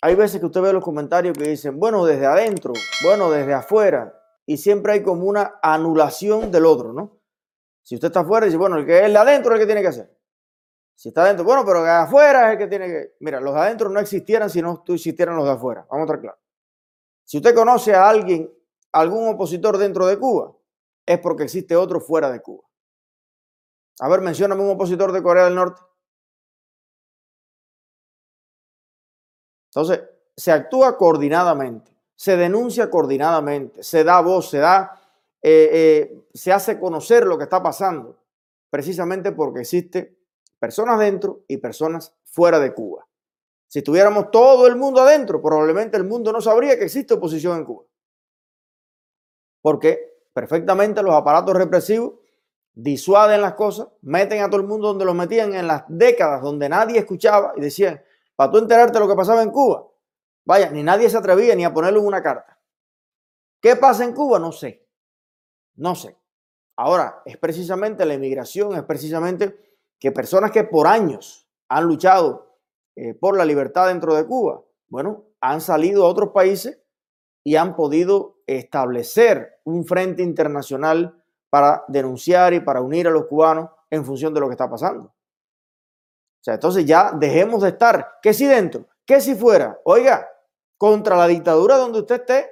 hay veces que usted ve los comentarios que dicen, bueno, desde adentro, bueno, desde afuera, y siempre hay como una anulación del otro, ¿no? Si usted está afuera, dice, bueno, el que es el de adentro es el que tiene que hacer. Si está adentro, bueno, pero que afuera es el que tiene que. Mira, los de adentro no existieran si no existieran los de afuera. Vamos a estar claros. Si usted conoce a alguien, algún opositor dentro de Cuba, es porque existe otro fuera de Cuba. A ver, mencióname un opositor de Corea del Norte. Entonces, se actúa coordinadamente, se denuncia coordinadamente, se da voz, se da, eh, eh, se hace conocer lo que está pasando, precisamente porque existe personas dentro y personas fuera de Cuba. Si tuviéramos todo el mundo adentro, probablemente el mundo no sabría que existe oposición en Cuba. Porque perfectamente los aparatos represivos disuaden las cosas, meten a todo el mundo donde los metían en las décadas donde nadie escuchaba y decían, para tú enterarte de lo que pasaba en Cuba, vaya, ni nadie se atrevía ni a ponerlo en una carta. ¿Qué pasa en Cuba? No sé. No sé. Ahora, es precisamente la inmigración, es precisamente que personas que por años han luchado eh, por la libertad dentro de Cuba, bueno, han salido a otros países y han podido establecer un frente internacional para denunciar y para unir a los cubanos en función de lo que está pasando. O sea, entonces ya dejemos de estar, que si dentro, que si fuera, oiga, contra la dictadura donde usted esté,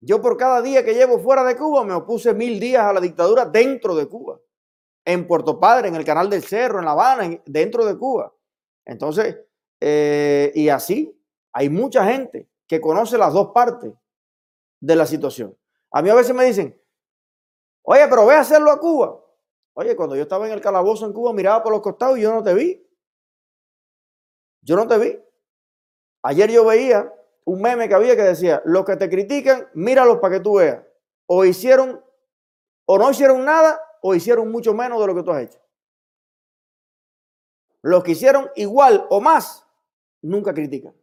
yo por cada día que llevo fuera de Cuba me opuse mil días a la dictadura dentro de Cuba en Puerto Padre, en el Canal del Cerro, en La Habana, dentro de Cuba. Entonces, eh, y así, hay mucha gente que conoce las dos partes de la situación. A mí a veces me dicen, oye, pero ve a hacerlo a Cuba. Oye, cuando yo estaba en el calabozo en Cuba, miraba por los costados y yo no te vi. Yo no te vi. Ayer yo veía un meme que había que decía, los que te critican, míralos para que tú veas. O hicieron, o no hicieron nada, o hicieron mucho menos de lo que tú has hecho. Los que hicieron igual o más, nunca critican.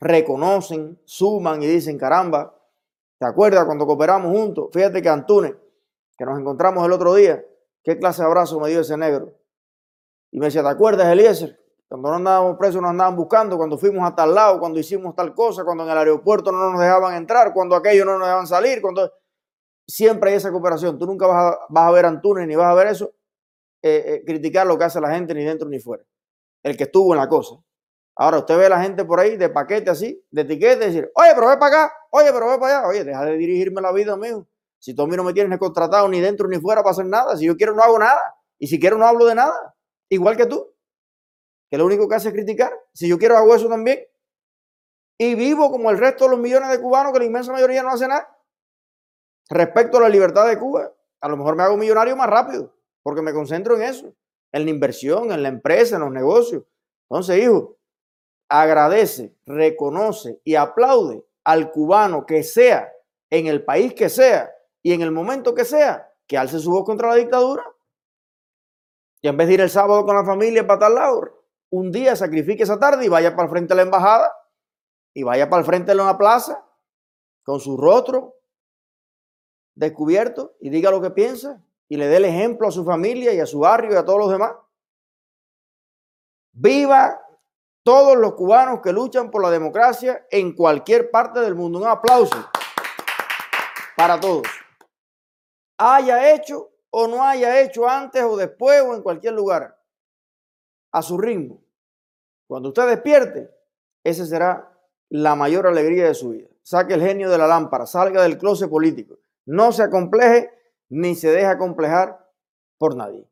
Reconocen, suman y dicen, caramba, ¿te acuerdas cuando cooperamos juntos? Fíjate que Antunes, que nos encontramos el otro día, qué clase de abrazo me dio ese negro. Y me decía, ¿te acuerdas, Eliezer? Cuando no andábamos presos nos andaban buscando, cuando fuimos a tal lado, cuando hicimos tal cosa, cuando en el aeropuerto no nos dejaban entrar, cuando aquello no nos dejaban salir, cuando siempre hay esa cooperación. Tú nunca vas a, ver Antunes ni vas a ver eso, eh, eh, criticar lo que hace la gente ni dentro ni fuera. El que estuvo en la cosa. Ahora usted ve a la gente por ahí de paquete así, de etiqueta, y decir, oye, pero ve para acá, oye, pero ve para allá, oye, deja de dirigirme la vida, amigo. Si tú a mí no me tienes contratado ni dentro ni fuera para hacer nada, si yo quiero no hago nada, y si quiero no hablo de nada, igual que tú, que lo único que hace es criticar. Si yo quiero hago eso también. Y vivo como el resto de los millones de cubanos que la inmensa mayoría no hace nada respecto a la libertad de Cuba. A lo mejor me hago millonario más rápido, porque me concentro en eso, en la inversión, en la empresa, en los negocios. Entonces, hijo, agradece, reconoce y aplaude al cubano que sea, en el país que sea y en el momento que sea, que alce su voz contra la dictadura. Y en vez de ir el sábado con la familia para tal lado, un día sacrifique esa tarde y vaya para el frente de la embajada y vaya para el frente de la plaza con su rostro descubierto y diga lo que piensa y le dé el ejemplo a su familia y a su barrio y a todos los demás. Viva todos los cubanos que luchan por la democracia en cualquier parte del mundo. Un aplauso para todos. Haya hecho o no haya hecho antes o después o en cualquier lugar. A su ritmo. Cuando usted despierte, esa será la mayor alegría de su vida. Saque el genio de la lámpara, salga del closet político no se acompleje ni se deja complejar por nadie.